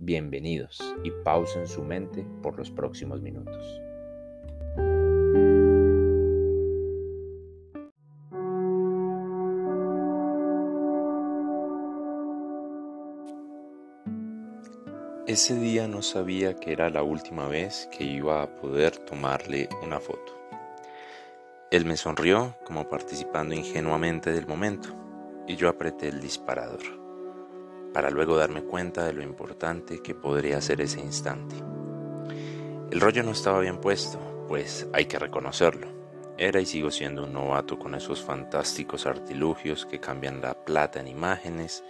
Bienvenidos y pausen su mente por los próximos minutos. Ese día no sabía que era la última vez que iba a poder tomarle una foto. Él me sonrió como participando ingenuamente del momento y yo apreté el disparador para luego darme cuenta de lo importante que podría ser ese instante. El rollo no estaba bien puesto, pues hay que reconocerlo. Era y sigo siendo un novato con esos fantásticos artilugios que cambian la plata en imágenes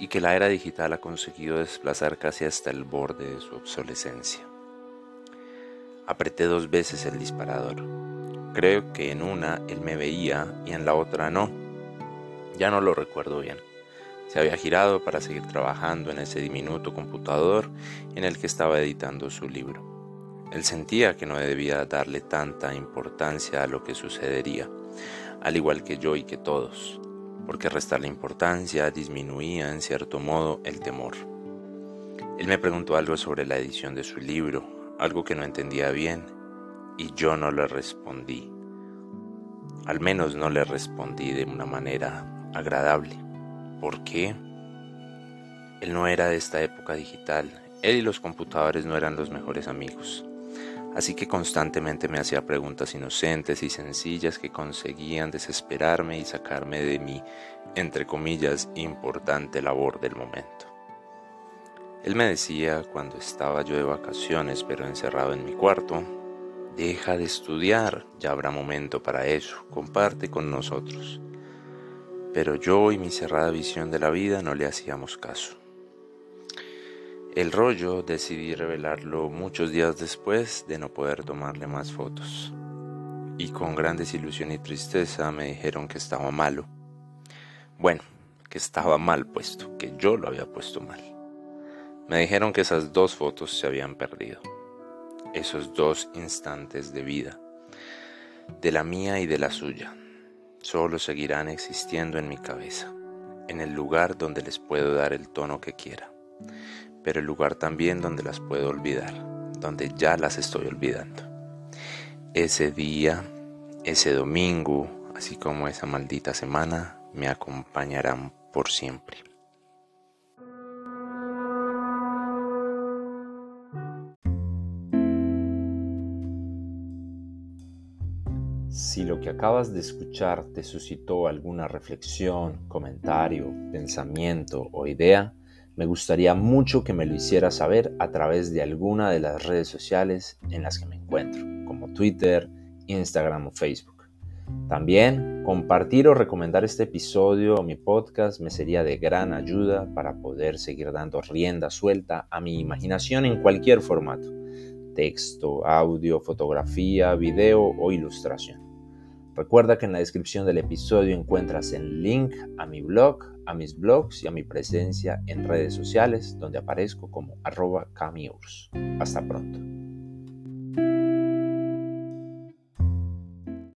y que la era digital ha conseguido desplazar casi hasta el borde de su obsolescencia. Apreté dos veces el disparador. Creo que en una él me veía y en la otra no. Ya no lo recuerdo bien. Se había girado para seguir trabajando en ese diminuto computador en el que estaba editando su libro. Él sentía que no debía darle tanta importancia a lo que sucedería, al igual que yo y que todos, porque restarle importancia disminuía en cierto modo el temor. Él me preguntó algo sobre la edición de su libro, algo que no entendía bien, y yo no le respondí. Al menos no le respondí de una manera agradable. ¿Por qué? Él no era de esta época digital. Él y los computadores no eran los mejores amigos. Así que constantemente me hacía preguntas inocentes y sencillas que conseguían desesperarme y sacarme de mi, entre comillas, importante labor del momento. Él me decía cuando estaba yo de vacaciones pero encerrado en mi cuarto, deja de estudiar, ya habrá momento para eso, comparte con nosotros pero yo y mi cerrada visión de la vida no le hacíamos caso. El rollo decidí revelarlo muchos días después de no poder tomarle más fotos. Y con gran desilusión y tristeza me dijeron que estaba malo. Bueno, que estaba mal puesto, que yo lo había puesto mal. Me dijeron que esas dos fotos se habían perdido. Esos dos instantes de vida. De la mía y de la suya solo seguirán existiendo en mi cabeza, en el lugar donde les puedo dar el tono que quiera, pero el lugar también donde las puedo olvidar, donde ya las estoy olvidando. Ese día, ese domingo, así como esa maldita semana, me acompañarán por siempre. Si lo que acabas de escuchar te suscitó alguna reflexión, comentario, pensamiento o idea, me gustaría mucho que me lo hicieras saber a través de alguna de las redes sociales en las que me encuentro, como Twitter, Instagram o Facebook. También compartir o recomendar este episodio o mi podcast me sería de gran ayuda para poder seguir dando rienda suelta a mi imaginación en cualquier formato, texto, audio, fotografía, video o ilustración. Recuerda que en la descripción del episodio encuentras el link a mi blog, a mis blogs y a mi presencia en redes sociales donde aparezco como arroba camiurs. Hasta pronto.